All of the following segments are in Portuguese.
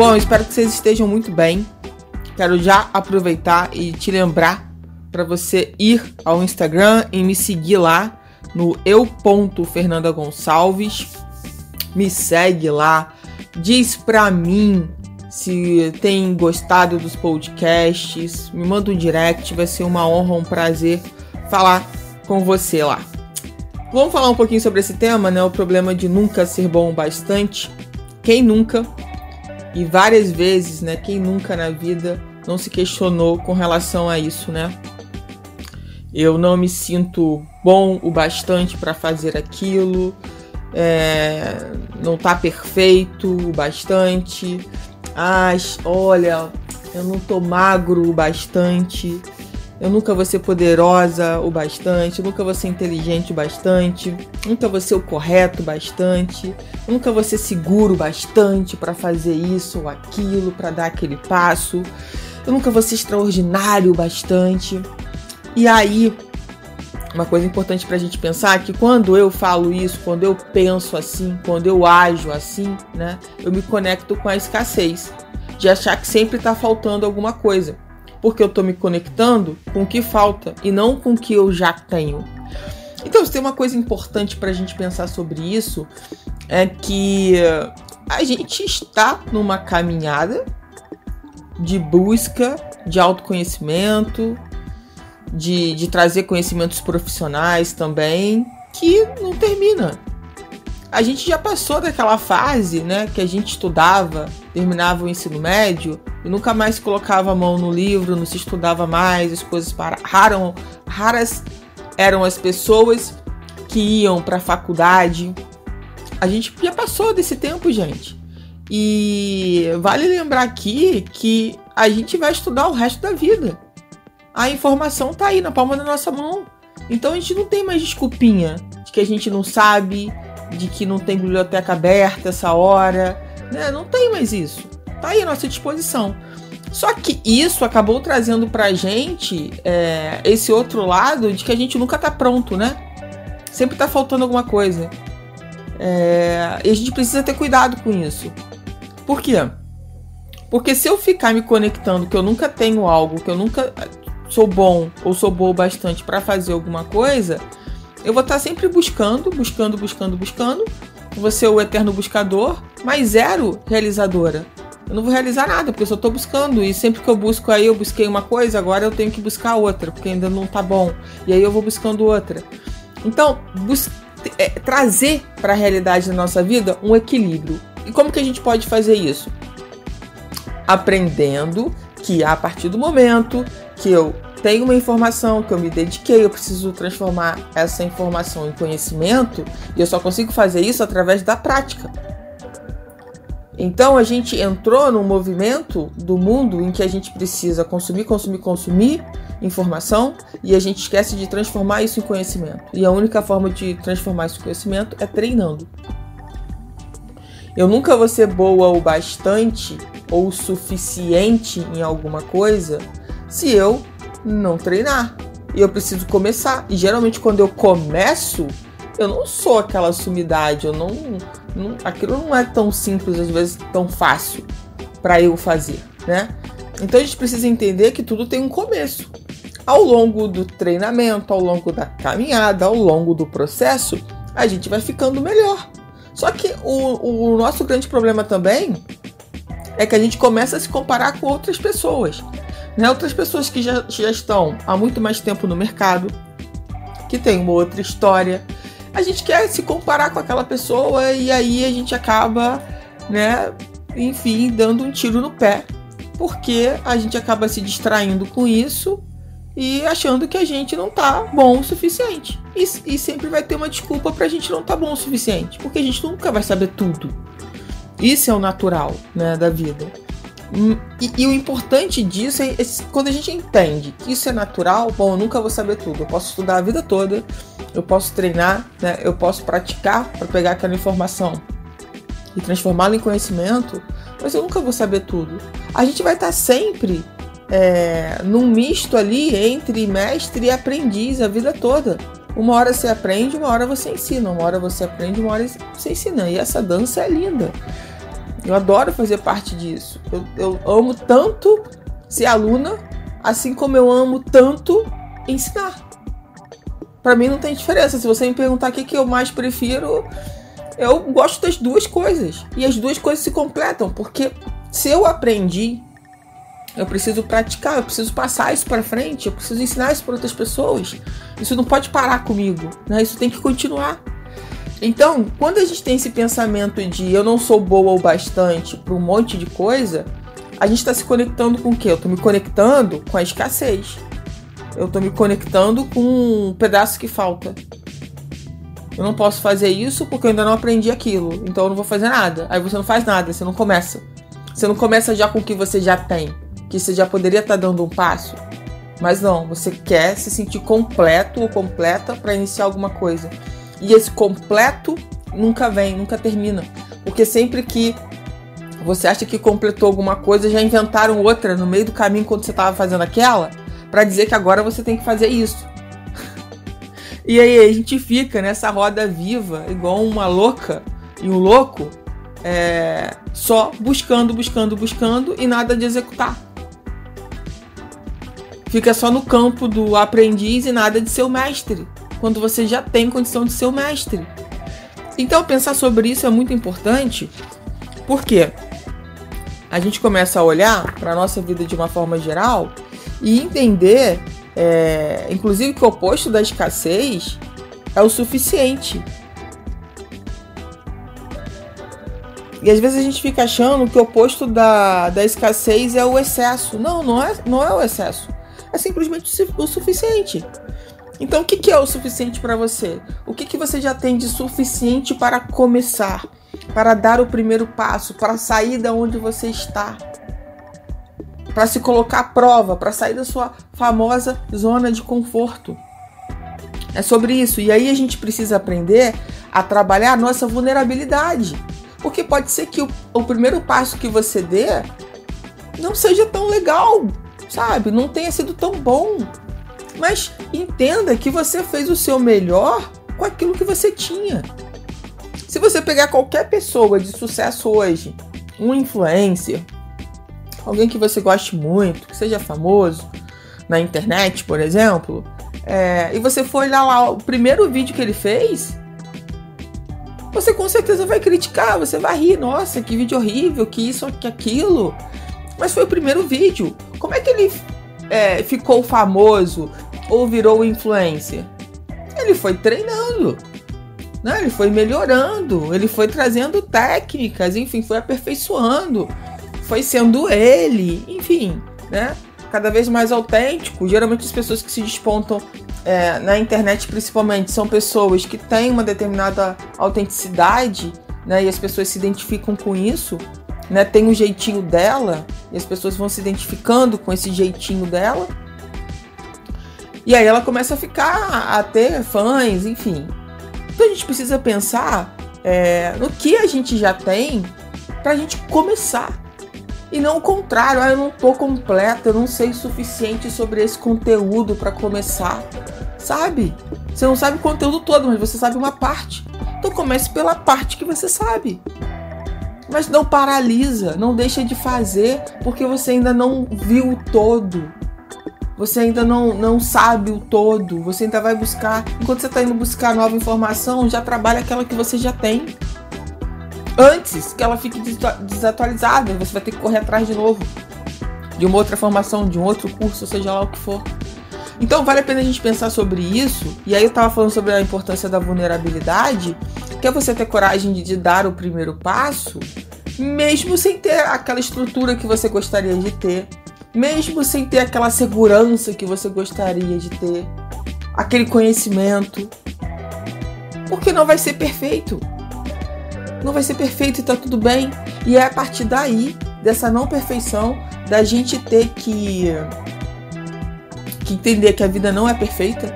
Bom, espero que vocês estejam muito bem. Quero já aproveitar e te lembrar para você ir ao Instagram e me seguir lá no eu.fernandagonçalves. Me segue lá, diz pra mim se tem gostado dos podcasts, me manda um direct, vai ser uma honra, um prazer falar com você lá. Vamos falar um pouquinho sobre esse tema, né? O problema de nunca ser bom bastante. Quem nunca e várias vezes, né? Quem nunca na vida não se questionou com relação a isso, né? Eu não me sinto bom o bastante para fazer aquilo, é, não tá perfeito o bastante. Ah, olha, eu não tô magro o bastante. Eu nunca vou ser poderosa o bastante, nunca vou ser inteligente o bastante, nunca vou ser o correto o bastante, nunca vou ser seguro o bastante para fazer isso ou aquilo, para dar aquele passo. Eu nunca vou ser extraordinário o bastante. E aí, uma coisa importante para a gente pensar é que quando eu falo isso, quando eu penso assim, quando eu ajo assim, né, eu me conecto com a escassez de achar que sempre está faltando alguma coisa porque eu estou me conectando com o que falta e não com o que eu já tenho. Então, se tem uma coisa importante para a gente pensar sobre isso, é que a gente está numa caminhada de busca de autoconhecimento, de, de trazer conhecimentos profissionais também, que não termina a gente já passou daquela fase, né, que a gente estudava, terminava o ensino médio e nunca mais colocava a mão no livro, não se estudava mais, as coisas pararam. Raras eram as pessoas que iam para a faculdade. A gente já passou desse tempo, gente. E vale lembrar aqui que a gente vai estudar o resto da vida. A informação tá aí na palma da nossa mão. Então a gente não tem mais desculpinha de que a gente não sabe, de que não tem biblioteca aberta essa hora, né? Não tem mais isso. Tá aí à nossa disposição. Só que isso acabou trazendo pra gente é, esse outro lado de que a gente nunca tá pronto, né? Sempre tá faltando alguma coisa. É, e a gente precisa ter cuidado com isso. Por quê? Porque se eu ficar me conectando que eu nunca tenho algo, que eu nunca sou bom ou sou boa bastante para fazer alguma coisa, eu vou estar sempre buscando, buscando, buscando, buscando. Vou ser o eterno buscador, mas zero realizadora. Eu não vou realizar nada, porque eu só estou buscando. E sempre que eu busco aí, eu busquei uma coisa, agora eu tenho que buscar outra, porque ainda não tá bom. E aí eu vou buscando outra. Então, é, trazer para a realidade da nossa vida um equilíbrio. E como que a gente pode fazer isso? Aprendendo que a partir do momento que eu tenho uma informação que eu me dediquei, eu preciso transformar essa informação em conhecimento e eu só consigo fazer isso através da prática. Então a gente entrou num movimento do mundo em que a gente precisa consumir, consumir, consumir informação e a gente esquece de transformar isso em conhecimento. E a única forma de transformar isso em conhecimento é treinando. Eu nunca vou ser boa o bastante ou o suficiente em alguma coisa se eu não treinar. E eu preciso começar. E geralmente quando eu começo, eu não sou aquela sumidade, eu não, não aquilo não é tão simples, às vezes tão fácil para eu fazer, né? Então a gente precisa entender que tudo tem um começo. Ao longo do treinamento, ao longo da caminhada, ao longo do processo, a gente vai ficando melhor. Só que o, o nosso grande problema também é que a gente começa a se comparar com outras pessoas. Né? Outras pessoas que já, já estão há muito mais tempo no mercado, que tem uma outra história. A gente quer se comparar com aquela pessoa e aí a gente acaba, né, enfim, dando um tiro no pé, porque a gente acaba se distraindo com isso e achando que a gente não tá bom o suficiente. E, e sempre vai ter uma desculpa pra gente não tá bom o suficiente, porque a gente nunca vai saber tudo. Isso é o natural, né, da vida. E, e, o importante disso é, é, quando a gente entende que isso é natural, bom, eu nunca vou saber tudo. Eu posso estudar a vida toda, eu posso treinar, né, eu posso praticar para pegar aquela informação e transformá-la em conhecimento, mas eu nunca vou saber tudo. A gente vai estar sempre é, num misto ali entre mestre e aprendiz a vida toda. Uma hora você aprende, uma hora você ensina, uma hora você aprende, uma hora você ensina. E essa dança é linda. Eu adoro fazer parte disso. Eu, eu amo tanto ser aluna, assim como eu amo tanto ensinar. Para mim não tem diferença. Se você me perguntar o que, que eu mais prefiro, eu gosto das duas coisas. E as duas coisas se completam, porque se eu aprendi, eu preciso praticar, eu preciso passar isso para frente, eu preciso ensinar isso para outras pessoas. Isso não pode parar comigo, né? Isso tem que continuar. Então, quando a gente tem esse pensamento de eu não sou boa o bastante para um monte de coisa, a gente está se conectando com o quê? Eu estou me conectando com a escassez. Eu estou me conectando com um pedaço que falta. Eu não posso fazer isso porque eu ainda não aprendi aquilo. Então eu não vou fazer nada. Aí você não faz nada, você não começa. Você não começa já com o que você já tem. Que você já poderia estar tá dando um passo. Mas não, você quer se sentir completo ou completa para iniciar alguma coisa. E esse completo nunca vem, nunca termina. Porque sempre que você acha que completou alguma coisa, já inventaram outra no meio do caminho quando você estava fazendo aquela, para dizer que agora você tem que fazer isso. e aí a gente fica nessa roda viva, igual uma louca e um louco, é, só buscando, buscando, buscando e nada de executar. Fica só no campo do aprendiz e nada de ser o mestre quando você já tem condição de ser o mestre. Então, pensar sobre isso é muito importante, porque a gente começa a olhar para a nossa vida de uma forma geral e entender, é, inclusive, que o oposto da escassez é o suficiente. E às vezes a gente fica achando que o oposto da, da escassez é o excesso. Não, não é, não é o excesso. É simplesmente o suficiente. Então, o que, que é o suficiente para você? O que, que você já tem de suficiente para começar, para dar o primeiro passo, para sair da onde você está, para se colocar à prova, para sair da sua famosa zona de conforto? É sobre isso. E aí a gente precisa aprender a trabalhar a nossa vulnerabilidade. Porque pode ser que o, o primeiro passo que você dê não seja tão legal, sabe? Não tenha sido tão bom. Mas entenda que você fez o seu melhor com aquilo que você tinha. Se você pegar qualquer pessoa de sucesso hoje, um influencer, alguém que você goste muito, que seja famoso na internet, por exemplo, é, e você for olhar lá o primeiro vídeo que ele fez, você com certeza vai criticar, você vai rir, nossa, que vídeo horrível, que isso, que aquilo. Mas foi o primeiro vídeo. Como é que ele é, ficou famoso ou virou influencer? Ele foi treinando, né? ele foi melhorando, ele foi trazendo técnicas, enfim, foi aperfeiçoando, foi sendo ele, enfim, né? cada vez mais autêntico. Geralmente as pessoas que se despontam é, na internet, principalmente, são pessoas que têm uma determinada autenticidade, né? E as pessoas se identificam com isso, né? Tem o um jeitinho dela e as pessoas vão se identificando com esse jeitinho dela. E aí ela começa a ficar, a ter fãs, enfim. Então a gente precisa pensar é, no que a gente já tem pra gente começar. E não o contrário, ah, eu não tô completa, eu não sei o suficiente sobre esse conteúdo para começar. Sabe? Você não sabe o conteúdo todo, mas você sabe uma parte. Então comece pela parte que você sabe. Mas não paralisa, não deixa de fazer, porque você ainda não viu o todo você ainda não, não sabe o todo, você ainda vai buscar. Enquanto você está indo buscar nova informação, já trabalha aquela que você já tem. Antes que ela fique desatualizada, você vai ter que correr atrás de novo de uma outra formação, de um outro curso, seja lá o que for. Então vale a pena a gente pensar sobre isso. E aí eu estava falando sobre a importância da vulnerabilidade, que é você ter coragem de, de dar o primeiro passo, mesmo sem ter aquela estrutura que você gostaria de ter mesmo sem ter aquela segurança que você gostaria de ter, aquele conhecimento, porque não vai ser perfeito. não vai ser perfeito e tá tudo bem. E é a partir daí, dessa não perfeição, da gente ter que, que entender que a vida não é perfeita,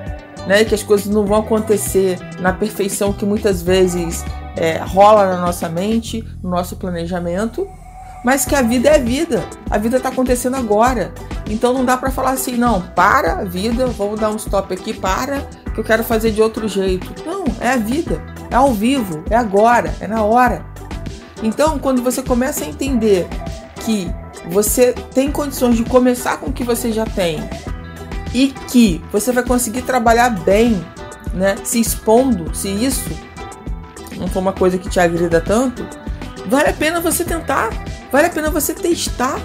né? Que as coisas não vão acontecer na perfeição que muitas vezes é, rola na nossa mente, no nosso planejamento, mas que a vida é vida. A vida está acontecendo agora. Então não dá para falar assim, não, para a vida, vamos dar um stop aqui, para, que eu quero fazer de outro jeito. Não, é a vida, é ao vivo, é agora, é na hora. Então, quando você começa a entender que você tem condições de começar com o que você já tem e que você vai conseguir trabalhar bem, né, se expondo, se isso não for uma coisa que te agrida tanto, vale a pena você tentar, vale a pena você testar.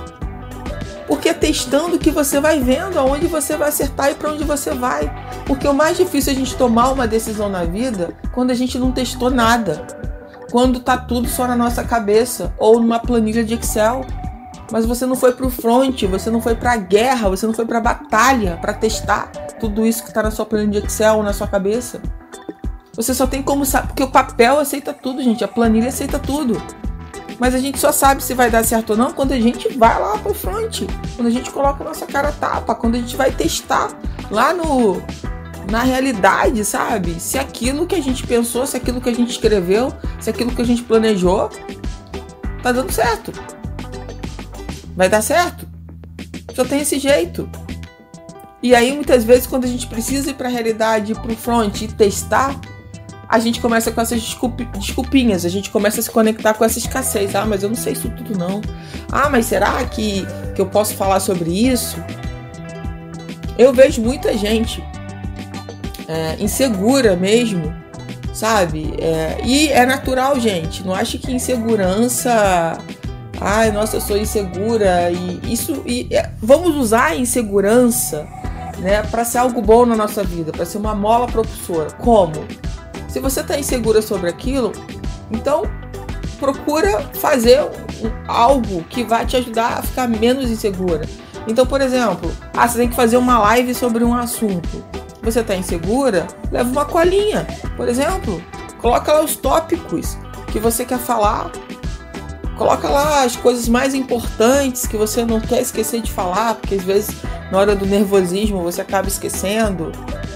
Porque é testando que você vai vendo aonde você vai acertar e para onde você vai. Porque o mais difícil é a gente tomar uma decisão na vida quando a gente não testou nada. Quando tá tudo só na nossa cabeça ou numa planilha de Excel. Mas você não foi pro front, você não foi pra guerra, você não foi pra batalha para testar tudo isso que tá na sua planilha de Excel, na sua cabeça. Você só tem como saber, porque o papel aceita tudo, gente, a planilha aceita tudo. Mas a gente só sabe se vai dar certo ou não quando a gente vai lá pro front, quando a gente coloca a nossa cara tapa, quando a gente vai testar lá no na realidade, sabe? Se aquilo que a gente pensou, se aquilo que a gente escreveu, se aquilo que a gente planejou tá dando certo. Vai dar certo. Só tem esse jeito. E aí muitas vezes quando a gente precisa ir para a realidade, ir pro front e testar, a gente começa com essas desculpinhas, a gente começa a se conectar com essa escassez. Ah, mas eu não sei isso tudo não. Ah, mas será que, que eu posso falar sobre isso? Eu vejo muita gente é, insegura mesmo, sabe? É, e é natural, gente. Não acho que insegurança. Ai, nossa, eu sou insegura. E isso. E, é, vamos usar a insegurança né, para ser algo bom na nossa vida, para ser uma mola propulsora. Como? Se você está insegura sobre aquilo, então procura fazer algo que vai te ajudar a ficar menos insegura. Então, por exemplo, ah, você tem que fazer uma live sobre um assunto. Você está insegura? Leva uma colinha, por exemplo. Coloca lá os tópicos que você quer falar. Coloca lá as coisas mais importantes que você não quer esquecer de falar, porque às vezes na hora do nervosismo você acaba esquecendo.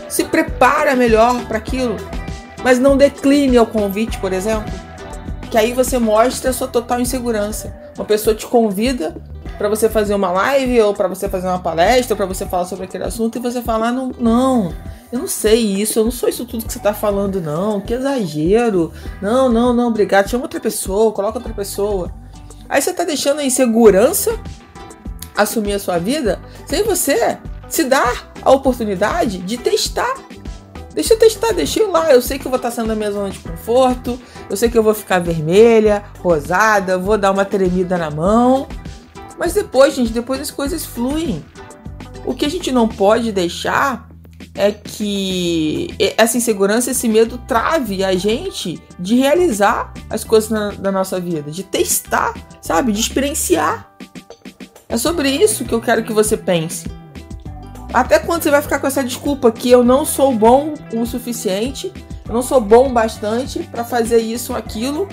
Se prepara melhor para aquilo mas não decline ao convite, por exemplo, que aí você mostra a sua total insegurança. Uma pessoa te convida para você fazer uma live ou para você fazer uma palestra, para você falar sobre aquele assunto e você falar não, não, eu não sei isso, eu não sou isso tudo que você está falando não, que exagero. Não, não, não, obrigado. Chama outra pessoa, coloca outra pessoa. Aí você está deixando a insegurança assumir a sua vida sem você se dar a oportunidade de testar Deixa eu testar, deixa eu lá. Eu sei que eu vou estar sendo na minha zona de conforto. Eu sei que eu vou ficar vermelha, rosada, vou dar uma tremida na mão. Mas depois, gente, depois as coisas fluem. O que a gente não pode deixar é que essa insegurança, esse medo trave a gente de realizar as coisas na, da nossa vida, de testar, sabe? De experienciar. É sobre isso que eu quero que você pense. Até quando você vai ficar com essa desculpa que eu não sou bom o suficiente, eu não sou bom bastante para fazer isso ou aquilo,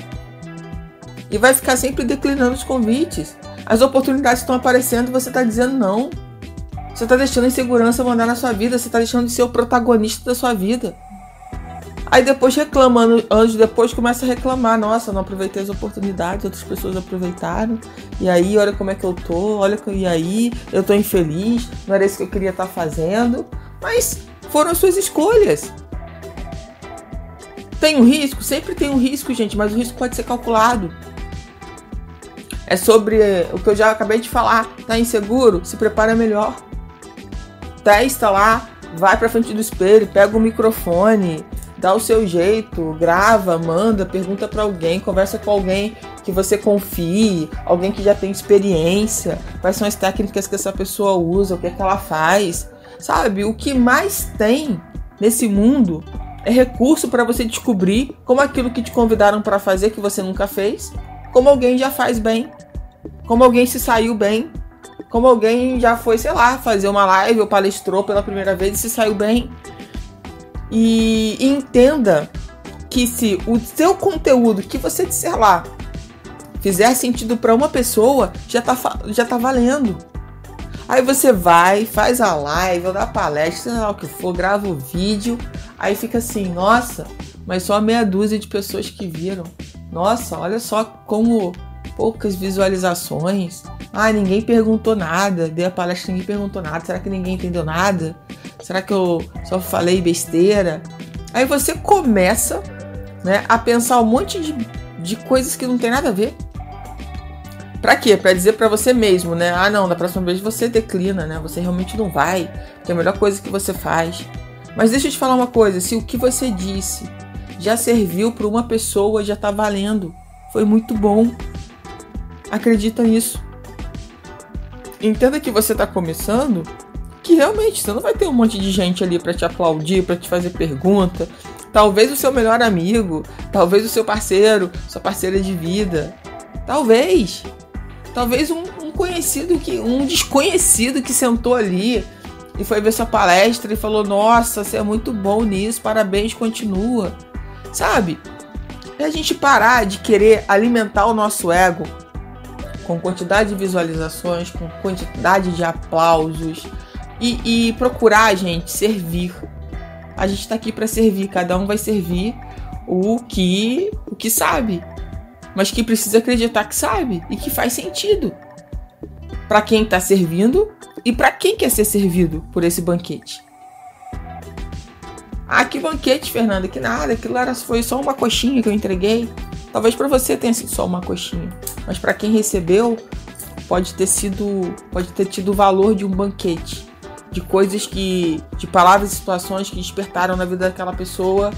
e vai ficar sempre declinando os convites. As oportunidades estão aparecendo e você está dizendo não. Você está deixando a insegurança mandar na sua vida, você está deixando de ser o protagonista da sua vida. Aí depois reclamando, anos depois começa a reclamar, nossa, não aproveitei as oportunidades, outras pessoas aproveitaram. E aí, olha como é que eu tô, olha e aí, eu tô infeliz, não era isso que eu queria estar tá fazendo. Mas foram suas escolhas. Tem um risco? Sempre tem um risco, gente, mas o risco pode ser calculado. É sobre o que eu já acabei de falar. Tá inseguro? Se prepara melhor. Testa lá, vai pra frente do espelho, pega o microfone, dá o seu jeito, grava, manda, pergunta para alguém, conversa com alguém que você confie, alguém que já tem experiência, quais são as técnicas que essa pessoa usa, o que, é que ela faz. Sabe, o que mais tem nesse mundo é recurso para você descobrir como aquilo que te convidaram para fazer que você nunca fez, como alguém já faz bem, como alguém se saiu bem, como alguém já foi, sei lá, fazer uma live ou palestrou pela primeira vez e se saiu bem. E entenda que se o seu conteúdo que você disser lá fizer sentido para uma pessoa, já tá, já tá valendo. Aí você vai, faz a live, ou dá palestra, sei lá o que for, grava o vídeo, aí fica assim, nossa, mas só meia dúzia de pessoas que viram. Nossa, olha só como poucas visualizações. Ah, ninguém perguntou nada. Dei a palestra, ninguém perguntou nada. Será que ninguém entendeu nada? Será que eu só falei besteira? Aí você começa né, a pensar um monte de, de coisas que não tem nada a ver. Pra quê? Pra dizer para você mesmo, né? Ah, não, da próxima vez você declina, né? Você realmente não vai, que é a melhor coisa que você faz. Mas deixa eu te falar uma coisa: se o que você disse já serviu para uma pessoa, já tá valendo. Foi muito bom. Acredita nisso. Entenda que você tá começando, que realmente você não vai ter um monte de gente ali para te aplaudir, para te fazer pergunta. Talvez o seu melhor amigo, talvez o seu parceiro, sua parceira de vida. Talvez. Talvez um, um conhecido que. um desconhecido que sentou ali e foi ver sua palestra e falou: Nossa, você é muito bom nisso, parabéns, continua. Sabe? É a gente parar de querer alimentar o nosso ego com quantidade de visualizações, com quantidade de aplausos e, e procurar, gente, servir. A gente está aqui para servir, cada um vai servir o que o que sabe mas que precisa acreditar que sabe e que faz sentido para quem está servindo e para quem quer ser servido por esse banquete. Ah, que banquete, Fernanda, que nada, aquilo era, foi só uma coxinha que eu entreguei. Talvez para você tenha sido só uma coxinha, mas para quem recebeu pode ter sido, pode ter tido o valor de um banquete, de coisas que, de palavras e situações que despertaram na vida daquela pessoa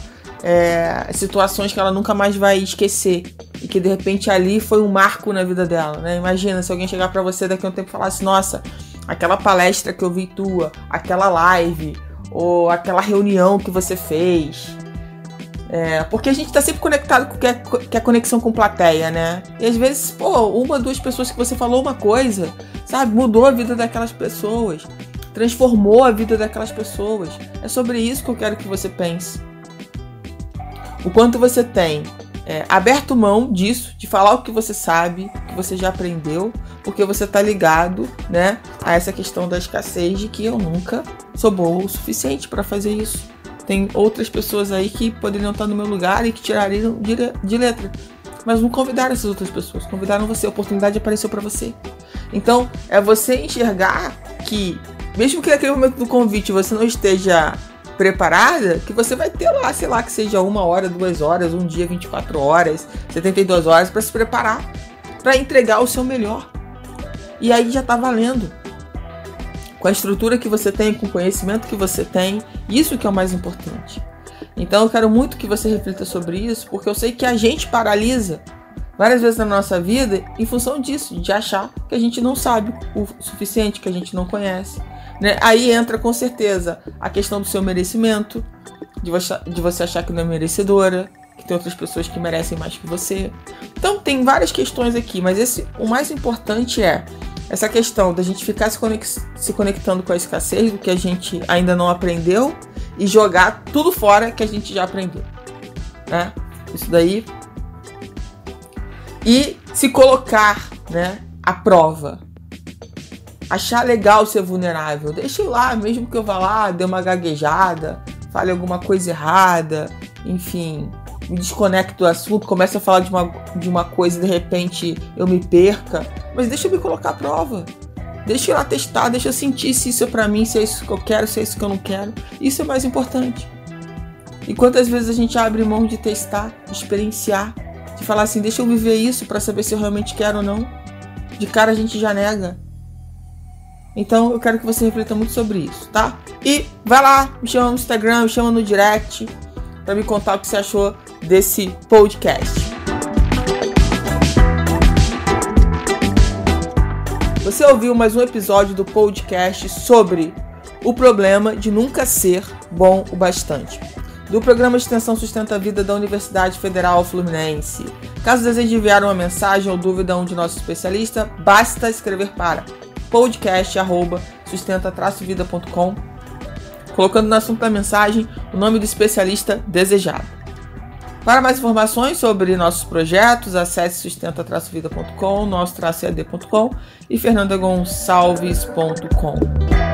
é, situações que ela nunca mais vai esquecer e que de repente ali foi um marco na vida dela, né? Imagina se alguém chegar para você daqui a um tempo e falasse: Nossa, aquela palestra que eu vi tua, aquela live ou aquela reunião que você fez. É, porque a gente tá sempre conectado com que é, que é conexão com plateia, né? E às vezes, pô, uma, duas pessoas que você falou uma coisa, sabe, mudou a vida daquelas pessoas, transformou a vida daquelas pessoas. É sobre isso que eu quero que você pense o quanto você tem é, aberto mão disso, de falar o que você sabe, o que você já aprendeu, porque você tá ligado, né, a essa questão da escassez de que eu nunca sou boa o suficiente para fazer isso. Tem outras pessoas aí que poderiam estar no meu lugar e que tirariam de letra. Mas não convidaram essas outras pessoas, convidaram você, a oportunidade apareceu para você. Então, é você enxergar que, mesmo que naquele momento do convite você não esteja preparada, que você vai ter lá, sei lá, que seja uma hora, duas horas, um dia, 24 horas, 72 horas para se preparar, para entregar o seu melhor. E aí já tá valendo. Com a estrutura que você tem, com o conhecimento que você tem, isso que é o mais importante. Então eu quero muito que você reflita sobre isso, porque eu sei que a gente paralisa várias vezes na nossa vida em função disso, de achar que a gente não sabe o suficiente, que a gente não conhece. Né? Aí entra com certeza a questão do seu merecimento, de você, de você achar que não é merecedora, que tem outras pessoas que merecem mais que você. Então tem várias questões aqui, mas esse, o mais importante é essa questão da gente ficar se, conex, se conectando com a escassez do que a gente ainda não aprendeu e jogar tudo fora que a gente já aprendeu. Né? Isso daí. E se colocar né, à prova achar legal ser vulnerável. Deixa eu lá, mesmo que eu vá lá, dê uma gaguejada, fale alguma coisa errada, enfim, me desconecto do assunto, comece a falar de uma, de uma coisa e de repente eu me perca. Mas deixa eu me colocar à prova. Deixa eu lá testar, deixa eu sentir se isso é pra mim, se é isso que eu quero, se é isso que eu não quero. Isso é mais importante. E quantas vezes a gente abre mão de testar, de experienciar, de falar assim, deixa eu viver isso para saber se eu realmente quero ou não. De cara a gente já nega. Então eu quero que você reflita muito sobre isso, tá? E vai lá, me chama no Instagram, me chama no direct para me contar o que você achou desse podcast. Você ouviu mais um episódio do podcast sobre o problema de nunca ser bom o bastante. Do programa de extensão Sustenta a Vida da Universidade Federal Fluminense. Caso deseje enviar uma mensagem ou dúvida a um de nossos especialistas, basta escrever para podcast@sustenta-vida.com, colocando no assunto da mensagem o nome do especialista desejado. Para mais informações sobre nossos projetos, acesse sustenta-vida.com, nosso-ed.com e fernandagonçalves.com.